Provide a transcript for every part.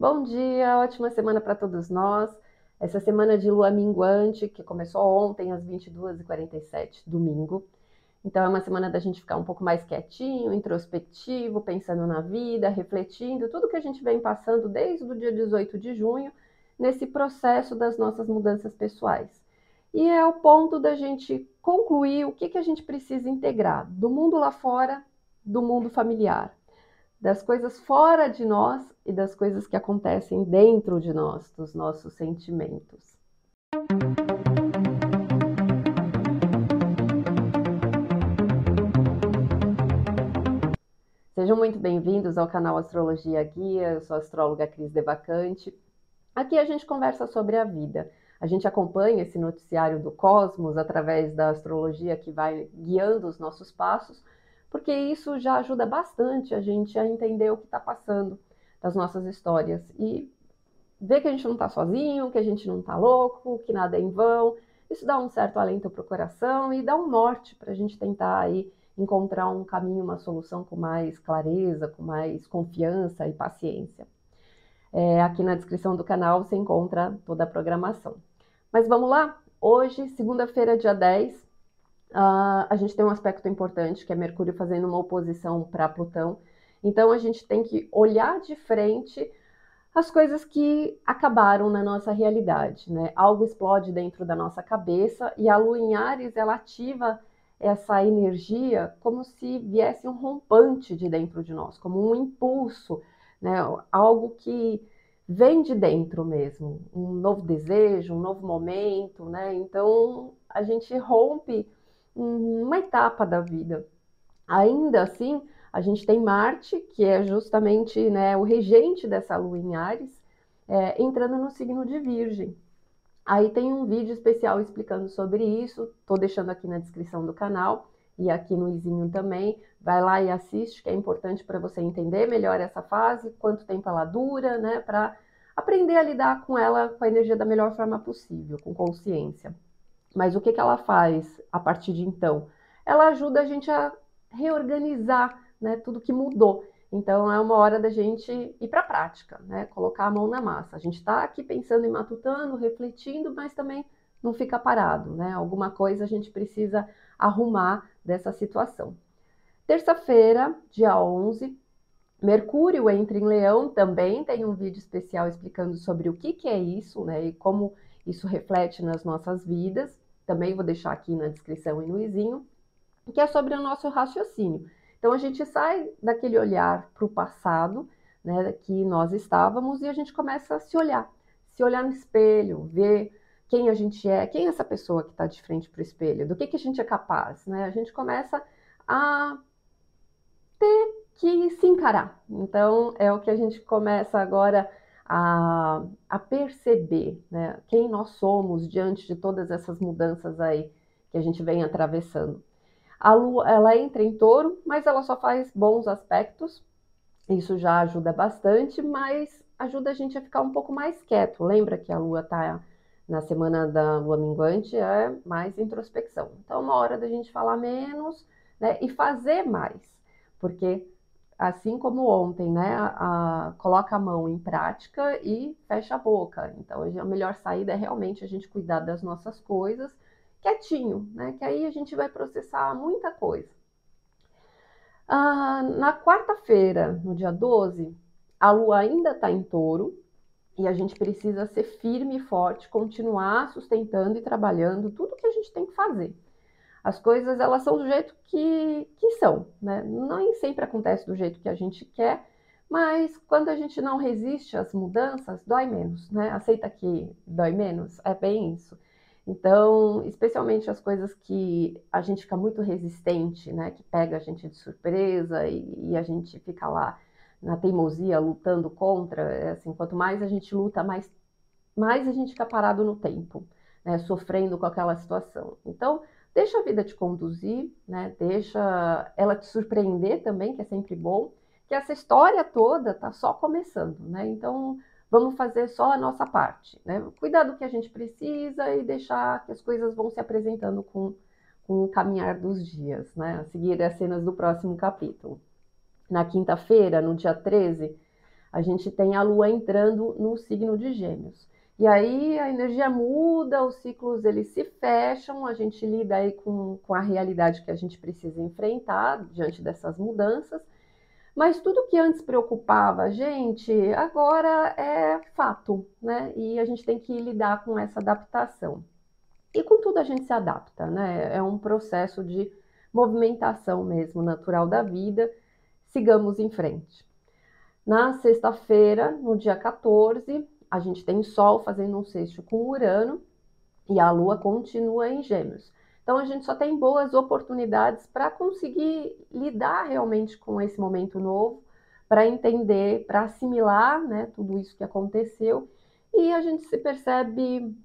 Bom dia, ótima semana para todos nós. Essa semana de lua minguante, que começou ontem às 22h47, domingo. Então, é uma semana da gente ficar um pouco mais quietinho, introspectivo, pensando na vida, refletindo tudo que a gente vem passando desde o dia 18 de junho, nesse processo das nossas mudanças pessoais. E é o ponto da gente concluir o que, que a gente precisa integrar do mundo lá fora, do mundo familiar das coisas fora de nós e das coisas que acontecem dentro de nós, dos nossos sentimentos. Sejam muito bem-vindos ao canal Astrologia Guia. Eu sou a astróloga Cris Devacante. Aqui a gente conversa sobre a vida. A gente acompanha esse noticiário do cosmos através da astrologia que vai guiando os nossos passos porque isso já ajuda bastante a gente a entender o que está passando das nossas histórias e ver que a gente não está sozinho, que a gente não está louco, que nada é em vão. Isso dá um certo alento para o coração e dá um norte para a gente tentar aí encontrar um caminho, uma solução com mais clareza, com mais confiança e paciência. É, aqui na descrição do canal você encontra toda a programação. Mas vamos lá? Hoje, segunda-feira, dia 10, Uh, a gente tem um aspecto importante, que é Mercúrio fazendo uma oposição para Plutão. Então, a gente tem que olhar de frente as coisas que acabaram na nossa realidade, né? Algo explode dentro da nossa cabeça e a Lua em Ares, ela ativa essa energia como se viesse um rompante de dentro de nós, como um impulso, né? Algo que vem de dentro mesmo, um novo desejo, um novo momento, né? Então, a gente rompe uma etapa da vida. Ainda assim, a gente tem Marte, que é justamente né, o regente dessa lua em Ares, é, entrando no signo de Virgem. Aí tem um vídeo especial explicando sobre isso, estou deixando aqui na descrição do canal e aqui no izinho também. Vai lá e assiste, que é importante para você entender melhor essa fase, quanto tempo ela dura, né? Para aprender a lidar com ela, com a energia da melhor forma possível, com consciência. Mas o que, que ela faz a partir de então? Ela ajuda a gente a reorganizar né, tudo que mudou. Então é uma hora da gente ir para a prática, né? Colocar a mão na massa. A gente está aqui pensando e matutando, refletindo, mas também não fica parado, né? Alguma coisa a gente precisa arrumar dessa situação. Terça-feira, dia 11, Mercúrio entra em Leão, também tem um vídeo especial explicando sobre o que, que é isso, né? E como isso reflete nas nossas vidas também vou deixar aqui na descrição e no izinho, que é sobre o nosso raciocínio. Então a gente sai daquele olhar para o passado, né, que nós estávamos, e a gente começa a se olhar, se olhar no espelho, ver quem a gente é, quem é essa pessoa que está de frente para o espelho, do que, que a gente é capaz, né? A gente começa a ter que se encarar. Então é o que a gente começa agora a, a perceber né, quem nós somos diante de todas essas mudanças aí que a gente vem atravessando. A Lua, ela entra em touro, mas ela só faz bons aspectos, isso já ajuda bastante, mas ajuda a gente a ficar um pouco mais quieto. Lembra que a Lua está na semana da Lua minguante, é mais introspecção. Então, uma hora da gente falar menos né, e fazer mais, porque assim como ontem, né? A, a, coloca a mão em prática e fecha a boca. Então, a melhor saída é realmente a gente cuidar das nossas coisas quietinho, né? Que aí a gente vai processar muita coisa. Ah, na quarta-feira, no dia 12, a lua ainda está em touro e a gente precisa ser firme e forte, continuar sustentando e trabalhando tudo que a gente tem que fazer. As coisas elas são do jeito que, que são, né? Nem sempre acontece do jeito que a gente quer, mas quando a gente não resiste às mudanças, dói menos, né? Aceita que dói menos, é bem isso. Então, especialmente as coisas que a gente fica muito resistente, né? Que pega a gente de surpresa e, e a gente fica lá na teimosia lutando contra. É assim, quanto mais a gente luta, mais, mais a gente fica parado no tempo, né? Sofrendo com aquela situação. Então, Deixa a vida te conduzir, né? Deixa ela te surpreender também, que é sempre bom. Que essa história toda tá só começando, né? Então vamos fazer só a nossa parte, né? Cuidar do que a gente precisa e deixar que as coisas vão se apresentando com, com o caminhar dos dias, né? A seguir as cenas do próximo capítulo. Na quinta-feira, no dia 13, a gente tem a Lua entrando no signo de Gêmeos. E aí a energia muda, os ciclos eles se fecham, a gente lida aí com, com a realidade que a gente precisa enfrentar diante dessas mudanças. Mas tudo que antes preocupava a gente, agora é fato, né? E a gente tem que lidar com essa adaptação. E com tudo a gente se adapta, né? É um processo de movimentação mesmo natural da vida. Sigamos em frente. Na sexta-feira, no dia 14, a gente tem Sol fazendo um sexto com Urano e a Lua continua em Gêmeos. Então a gente só tem boas oportunidades para conseguir lidar realmente com esse momento novo, para entender, para assimilar né, tudo isso que aconteceu e a gente se percebe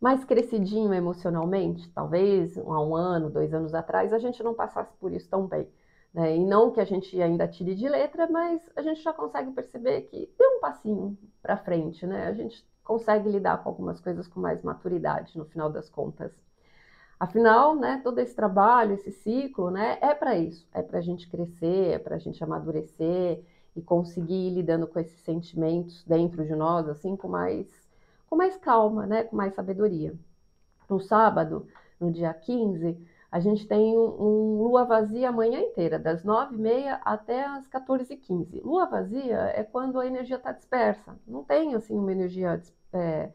mais crescidinho emocionalmente. Talvez há um ano, dois anos atrás, a gente não passasse por isso tão bem. Né? E não que a gente ainda tire de letra, mas a gente já consegue perceber que deu um passinho para frente, né? A gente consegue lidar com algumas coisas com mais maturidade no final das contas. Afinal, né, todo esse trabalho, esse ciclo, né, é para isso, é para a gente crescer, é para a gente amadurecer e conseguir ir lidando com esses sentimentos dentro de nós, assim, com mais, com mais calma, né, com mais sabedoria. No sábado, no dia 15, a gente tem um, um lua vazia a manhã inteira, das 9h30 até as 14h15. Lua vazia é quando a energia está dispersa, não tem assim uma energia, é,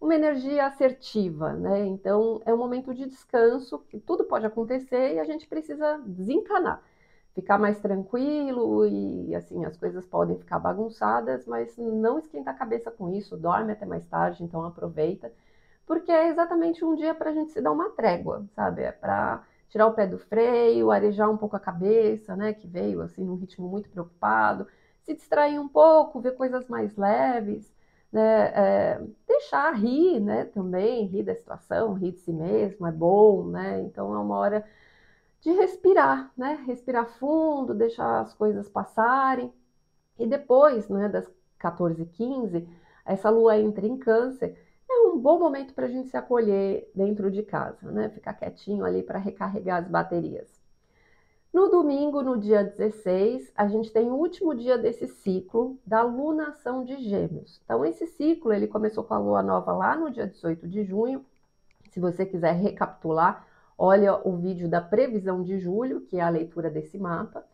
uma energia assertiva, né? Então é um momento de descanso, que tudo pode acontecer e a gente precisa desencanar, ficar mais tranquilo e assim as coisas podem ficar bagunçadas, mas não esquenta a cabeça com isso, dorme até mais tarde, então aproveita porque é exatamente um dia para a gente se dar uma trégua, sabe? É para tirar o pé do freio, arejar um pouco a cabeça, né? Que veio assim num ritmo muito preocupado, se distrair um pouco, ver coisas mais leves, né? É, deixar rir, né? Também rir da situação, rir de si mesmo, é bom, né? Então é uma hora de respirar, né? Respirar fundo, deixar as coisas passarem. E depois, né, das 14 15 essa lua entra em câncer um bom momento para a gente se acolher dentro de casa, né? Ficar quietinho ali para recarregar as baterias. No domingo, no dia 16, a gente tem o último dia desse ciclo da lunação de Gêmeos. Então, esse ciclo ele começou com a lua nova lá no dia 18 de junho. Se você quiser recapitular, olha o vídeo da previsão de julho, que é a leitura desse mapa,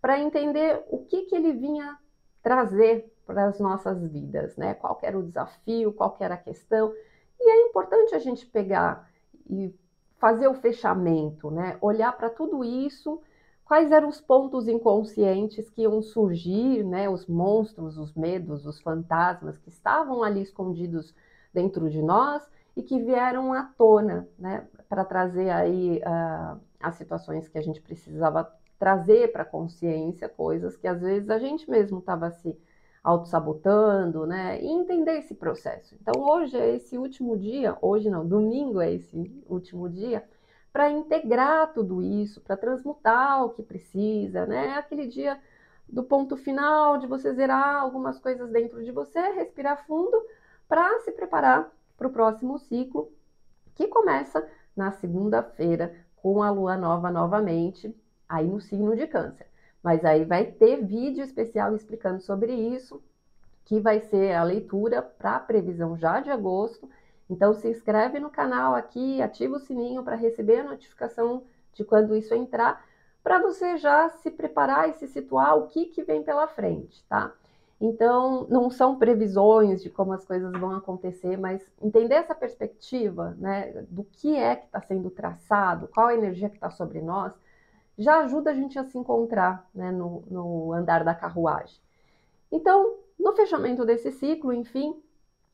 para entender o que, que ele vinha trazer para as nossas vidas, né? Qual era o desafio, qual era a questão. E é importante a gente pegar e fazer o fechamento, né? Olhar para tudo isso, quais eram os pontos inconscientes que iam surgir, né? Os monstros, os medos, os fantasmas que estavam ali escondidos dentro de nós e que vieram à tona, né? Para trazer aí uh, as situações que a gente precisava trazer para a consciência, coisas que às vezes a gente mesmo estava se autossabotando, né? E entender esse processo. Então, hoje é esse último dia, hoje não, domingo é esse último dia, para integrar tudo isso, para transmutar o que precisa, né? É aquele dia do ponto final, de você zerar algumas coisas dentro de você, respirar fundo, para se preparar para o próximo ciclo, que começa na segunda-feira, com a lua nova novamente, aí no signo de Câncer. Mas aí vai ter vídeo especial explicando sobre isso, que vai ser a leitura para a previsão já de agosto. Então se inscreve no canal aqui, ativa o sininho para receber a notificação de quando isso entrar, para você já se preparar e se situar o que, que vem pela frente, tá? Então, não são previsões de como as coisas vão acontecer, mas entender essa perspectiva, né, do que é que está sendo traçado, qual a energia que está sobre nós, já ajuda a gente a se encontrar né, no, no andar da carruagem. Então, no fechamento desse ciclo, enfim,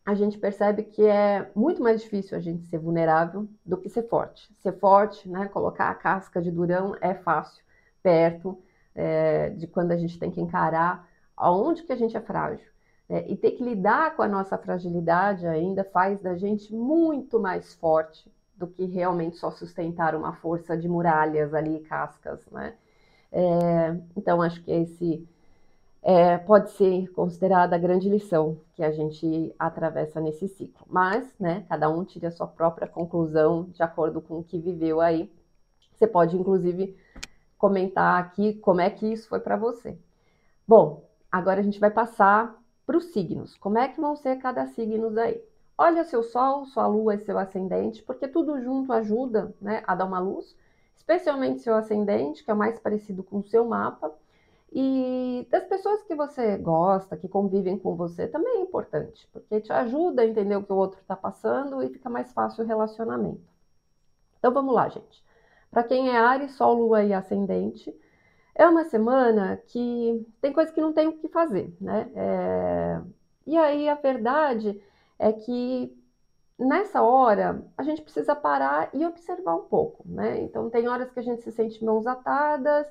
a gente percebe que é muito mais difícil a gente ser vulnerável do que ser forte. Ser forte, né, colocar a casca de durão é fácil, perto é, de quando a gente tem que encarar aonde que a gente é frágil. Né, e ter que lidar com a nossa fragilidade ainda faz da gente muito mais forte do que realmente só sustentar uma força de muralhas ali, cascas, né? É, então, acho que esse é, pode ser considerada a grande lição que a gente atravessa nesse ciclo. Mas, né, cada um tira a sua própria conclusão de acordo com o que viveu aí. Você pode, inclusive, comentar aqui como é que isso foi para você. Bom, agora a gente vai passar para os signos. Como é que vão ser cada signo daí? Olha seu Sol, sua Lua e seu ascendente, porque tudo junto ajuda né, a dar uma luz, especialmente seu ascendente, que é o mais parecido com o seu mapa. E das pessoas que você gosta, que convivem com você, também é importante, porque te ajuda a entender o que o outro está passando e fica mais fácil o relacionamento. Então vamos lá, gente. Para quem é Ares, Sol, Lua e Ascendente, é uma semana que tem coisa que não tem o que fazer, né? É... E aí a verdade é que nessa hora a gente precisa parar e observar um pouco, né? Então tem horas que a gente se sente mãos atadas,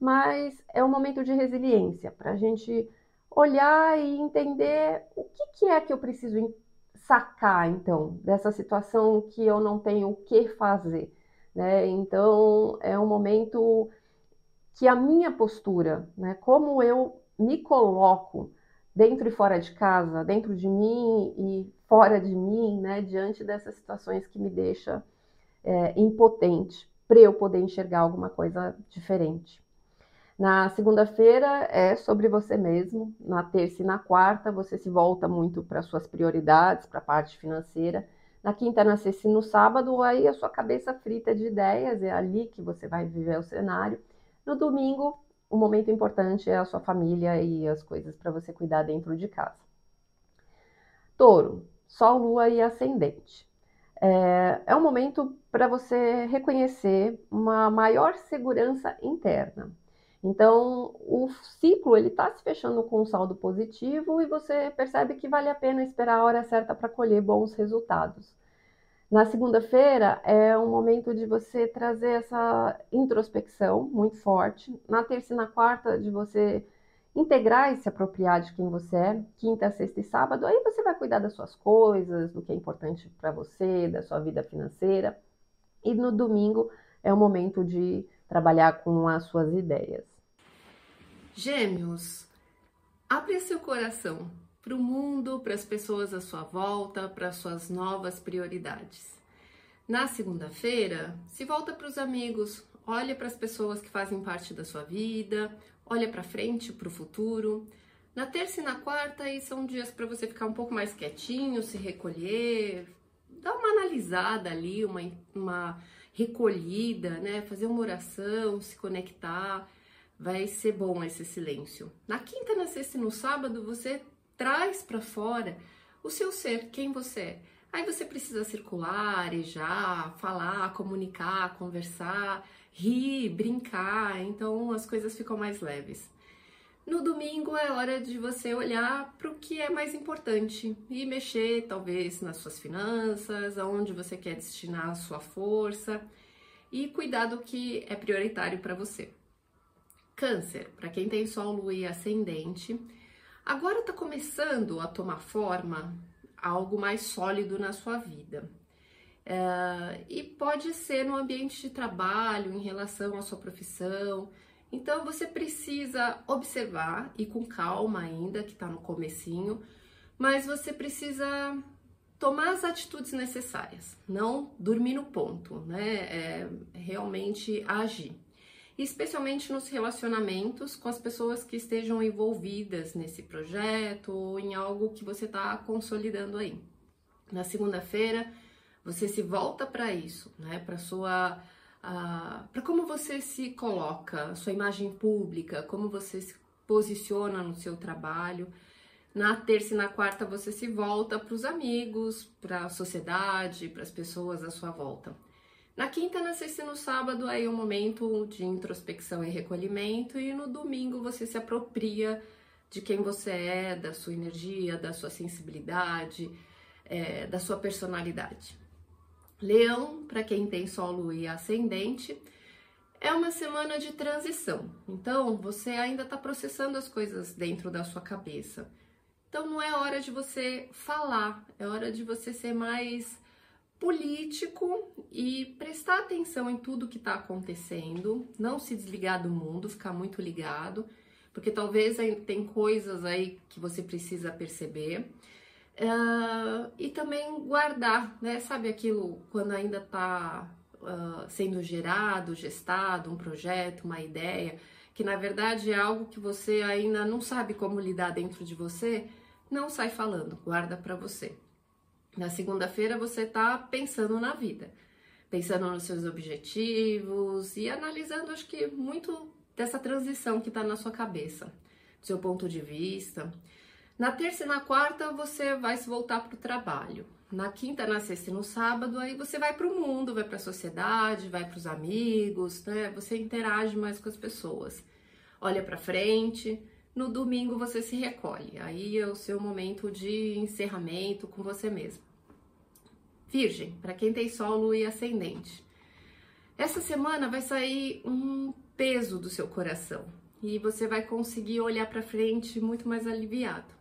mas é um momento de resiliência para a gente olhar e entender o que, que é que eu preciso sacar então dessa situação que eu não tenho o que fazer, né? Então é um momento que a minha postura, né, como eu me coloco dentro e fora de casa, dentro de mim e fora de mim, né, diante dessas situações que me deixa é, impotente para eu poder enxergar alguma coisa diferente. Na segunda-feira é sobre você mesmo, na terça e na quarta você se volta muito para suas prioridades, para a parte financeira. Na quinta, na sexta e no sábado, aí a sua cabeça frita de ideias, é ali que você vai viver o cenário. No domingo, o momento importante é a sua família e as coisas para você cuidar dentro de casa. Touro, Sol, Lua e Ascendente. É, é um momento para você reconhecer uma maior segurança interna. Então, o ciclo ele está se fechando com um saldo positivo e você percebe que vale a pena esperar a hora certa para colher bons resultados. Na segunda-feira é um momento de você trazer essa introspecção muito forte. Na terça e na quarta, de você integrar e se apropriar de quem você é. Quinta, sexta e sábado, aí você vai cuidar das suas coisas, do que é importante para você, da sua vida financeira. E no domingo é o momento de trabalhar com as suas ideias. Gêmeos, abre seu coração para o mundo, para as pessoas à sua volta, para suas novas prioridades. Na segunda-feira, se volta para os amigos, olha para as pessoas que fazem parte da sua vida, olha para frente, para o futuro. Na terça e na quarta, aí são dias para você ficar um pouco mais quietinho, se recolher, dar uma analisada ali, uma, uma recolhida, né? Fazer uma oração, se conectar. Vai ser bom esse silêncio. Na quinta, na sexta e no sábado, você traz para fora o seu ser, quem você é. Aí você precisa circular, arejar, falar, comunicar, conversar, rir, brincar, então as coisas ficam mais leves. No domingo é hora de você olhar para o que é mais importante e mexer, talvez, nas suas finanças, aonde você quer destinar a sua força e cuidar do que é prioritário para você. Câncer, para quem tem Sol, Lua e Ascendente, Agora está começando a tomar forma algo mais sólido na sua vida. É, e pode ser no ambiente de trabalho, em relação à sua profissão. Então você precisa observar e com calma ainda, que está no comecinho, mas você precisa tomar as atitudes necessárias, não dormir no ponto, né? É, realmente agir especialmente nos relacionamentos com as pessoas que estejam envolvidas nesse projeto ou em algo que você está consolidando aí. Na segunda-feira, você se volta para isso, né? Para sua uh, para como você se coloca, sua imagem pública, como você se posiciona no seu trabalho. Na terça e na quarta você se volta para os amigos, para a sociedade, para as pessoas à sua volta. Na quinta, na sexta e no sábado, aí é um momento de introspecção e recolhimento, e no domingo você se apropria de quem você é, da sua energia, da sua sensibilidade, é, da sua personalidade. Leão, para quem tem solo e ascendente, é uma semana de transição. Então, você ainda está processando as coisas dentro da sua cabeça. Então, não é hora de você falar, é hora de você ser mais político e prestar atenção em tudo que está acontecendo, não se desligar do mundo, ficar muito ligado, porque talvez tem coisas aí que você precisa perceber. Uh, e também guardar, né? Sabe aquilo quando ainda está uh, ah, sendo gerado, gestado, um projeto, uma ideia, que na verdade é algo que você ainda não sabe como lidar dentro de você, não sai falando, guarda para você. Na segunda-feira você está pensando na vida, pensando nos seus objetivos e analisando, acho que muito dessa transição que está na sua cabeça, do seu ponto de vista. Na terça e na quarta você vai se voltar para o trabalho. Na quinta, na sexta e no sábado, aí você vai para o mundo, vai para a sociedade, vai para os amigos, né? Você interage mais com as pessoas. Olha para frente. No domingo você se recolhe. Aí é o seu momento de encerramento com você mesmo. Virgem, para quem tem Sol, e Ascendente. Essa semana vai sair um peso do seu coração e você vai conseguir olhar para frente muito mais aliviado.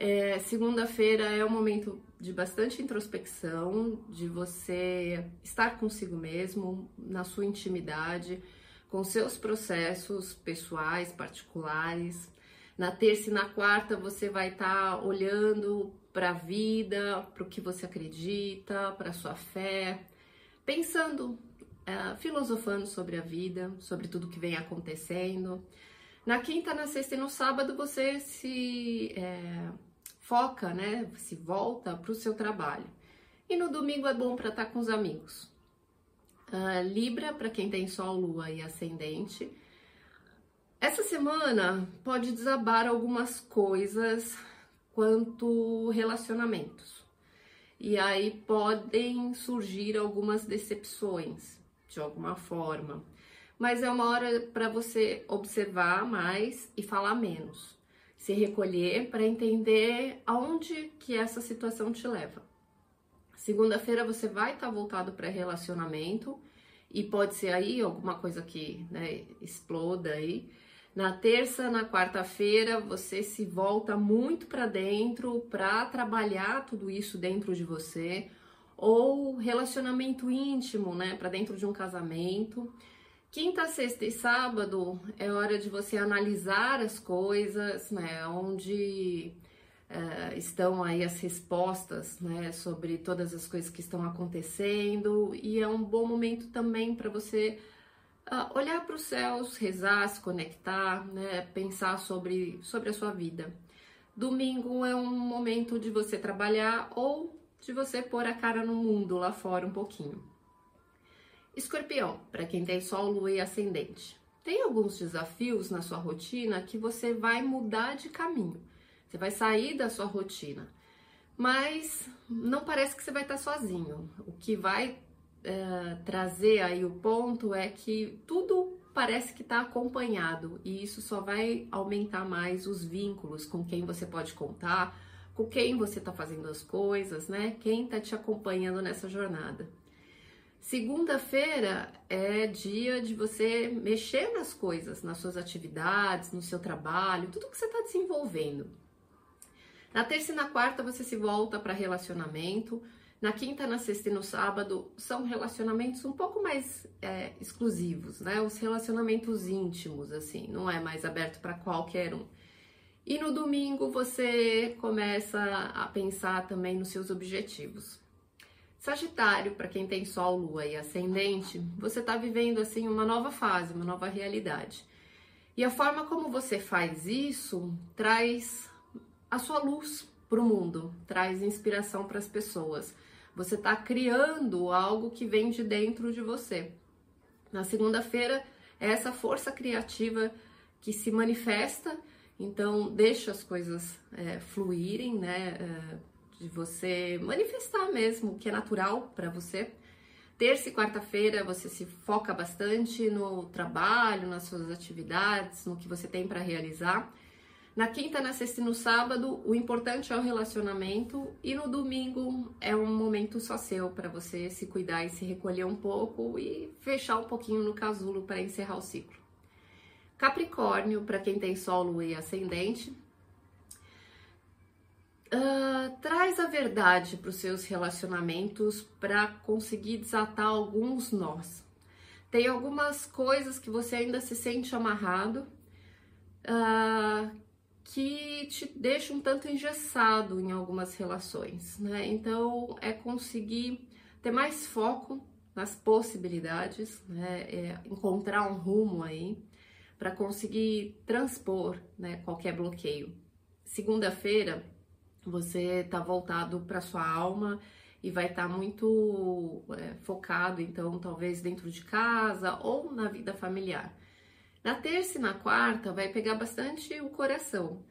É, Segunda-feira é um momento de bastante introspecção, de você estar consigo mesmo, na sua intimidade, com seus processos pessoais, particulares. Na terça e na quarta você vai estar tá olhando para a vida, para o que você acredita, para sua fé, pensando, é, filosofando sobre a vida, sobre tudo que vem acontecendo. Na quinta, na sexta e no sábado você se é, foca, né? Se volta para o seu trabalho. E no domingo é bom para estar tá com os amigos. Uh, Libra, para quem tem Sol, Lua e Ascendente. Essa semana pode desabar algumas coisas quanto relacionamentos. E aí podem surgir algumas decepções de alguma forma. Mas é uma hora para você observar mais e falar menos. Se recolher para entender aonde que essa situação te leva. Segunda-feira você vai estar tá voltado para relacionamento e pode ser aí alguma coisa que né, exploda aí na terça, na quarta-feira, você se volta muito para dentro para trabalhar tudo isso dentro de você, ou relacionamento íntimo, né, para dentro de um casamento. Quinta, sexta e sábado é hora de você analisar as coisas, né, onde uh, estão aí as respostas, né, sobre todas as coisas que estão acontecendo, e é um bom momento também para você uh, olhar para os céus, rezar, se conectar, né, pensar sobre, sobre a sua vida. Domingo é um momento de você trabalhar ou de você pôr a cara no mundo lá fora um pouquinho. Escorpião, para quem tem Sol, Lua e Ascendente. Tem alguns desafios na sua rotina que você vai mudar de caminho. Você vai sair da sua rotina. Mas não parece que você vai estar sozinho. O que vai é, trazer aí o ponto é que tudo parece que está acompanhado e isso só vai aumentar mais os vínculos com quem você pode contar, com quem você está fazendo as coisas, né? Quem está te acompanhando nessa jornada. Segunda-feira é dia de você mexer nas coisas, nas suas atividades, no seu trabalho, tudo que você está desenvolvendo. Na terça e na quarta você se volta para relacionamento, na quinta, na sexta e no sábado são relacionamentos um pouco mais é, exclusivos, né? Os relacionamentos íntimos, assim, não é mais aberto para qualquer um. E no domingo você começa a pensar também nos seus objetivos. Sagitário, para quem tem Sol, Lua e Ascendente, você está vivendo assim uma nova fase, uma nova realidade. E a forma como você faz isso traz a sua luz para o mundo, traz inspiração para as pessoas. Você está criando algo que vem de dentro de você. Na segunda-feira, é essa força criativa que se manifesta, então deixa as coisas é, fluírem, né? É, de você manifestar mesmo o que é natural para você. Terça e quarta-feira você se foca bastante no trabalho, nas suas atividades, no que você tem para realizar. Na quinta, na sexta e no sábado, o importante é o relacionamento e no domingo é um momento só seu para você se cuidar e se recolher um pouco e fechar um pouquinho no casulo para encerrar o ciclo. Capricórnio, para quem tem Sol, Lua e Ascendente, uh, traz a verdade para os seus relacionamentos para conseguir desatar alguns nós. Tem algumas coisas que você ainda se sente amarrado, uh, que te deixa um tanto engessado em algumas relações, né? Então é conseguir ter mais foco nas possibilidades, né? É encontrar um rumo aí para conseguir transpor né, qualquer bloqueio. Segunda-feira, você está voltado para sua alma e vai estar tá muito é, focado, então, talvez dentro de casa ou na vida familiar. Na terça e na quarta, vai pegar bastante o coração.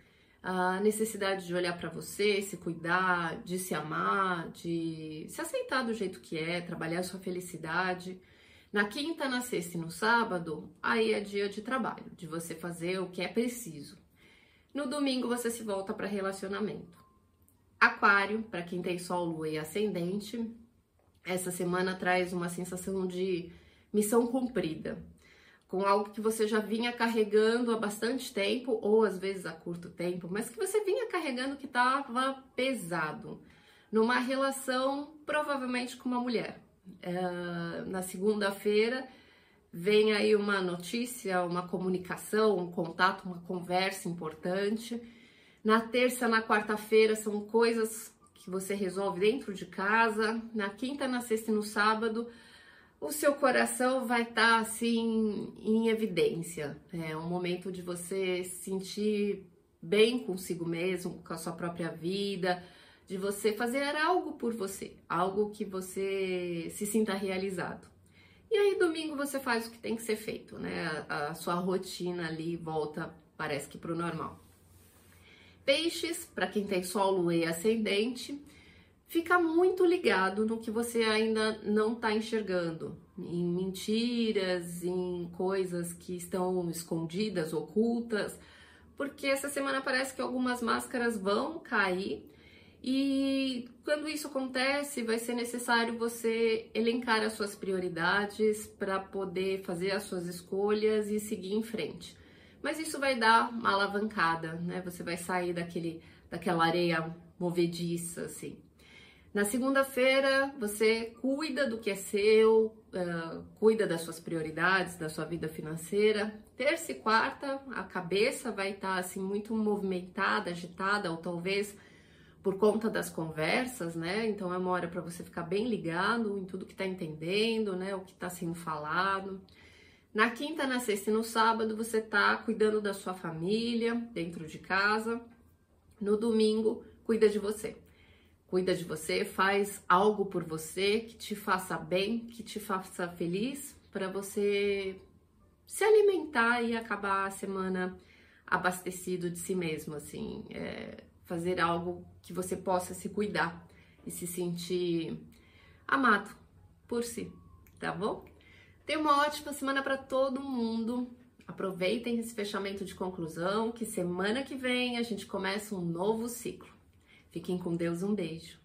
A necessidade de olhar para você, se cuidar, de se amar, de se aceitar do jeito que é, trabalhar sua felicidade. Na quinta, na sexta e no sábado, aí é dia de trabalho, de você fazer o que é preciso. No domingo, você se volta para relacionamento. Aquário, para quem tem Sol, Lua e Ascendente, essa semana traz uma sensação de missão cumprida, com algo que você já vinha carregando há bastante tempo, ou às vezes há curto tempo, mas que você vinha carregando que estava pesado, numa relação provavelmente com uma mulher. É, na segunda-feira vem aí uma notícia, uma comunicação, um contato, uma conversa importante na terça, na quarta-feira são coisas que você resolve dentro de casa. Na quinta, na sexta e no sábado, o seu coração vai estar tá, assim em evidência. É um momento de você se sentir bem consigo mesmo, com a sua própria vida, de você fazer algo por você, algo que você se sinta realizado. E aí domingo você faz o que tem que ser feito, né? A, a sua rotina ali volta, parece que para o normal. Peixes, para quem tem Sol, Lua e Ascendente, fica muito ligado no que você ainda não está enxergando, em mentiras, em coisas que estão escondidas, ocultas, porque essa semana parece que algumas máscaras vão cair e quando isso acontece, vai ser necessário você elencar as suas prioridades para poder fazer as suas escolhas e seguir em frente mas isso vai dar uma alavancada, né? Você vai sair daquele, daquela areia movediça, assim. Na segunda-feira, você cuida do que é seu, uh, cuida das suas prioridades, da sua vida financeira. Terça e quarta, a cabeça vai estar tá, assim muito movimentada, agitada, ou talvez por conta das conversas, né? Então é uma hora para você ficar bem ligado em tudo que está entendendo, né? O que está sendo falado. Na quinta, na sexta e no sábado você tá cuidando da sua família dentro de casa. No domingo, cuida de você. Cuida de você, faz algo por você que te faça bem, que te faça feliz, para você se alimentar e acabar a semana abastecido de si mesmo, assim, é, fazer algo que você possa se cuidar e se sentir amado por si, tá bom? Tenha uma ótima semana para todo mundo. Aproveitem esse fechamento de conclusão, que semana que vem a gente começa um novo ciclo. Fiquem com Deus, um beijo.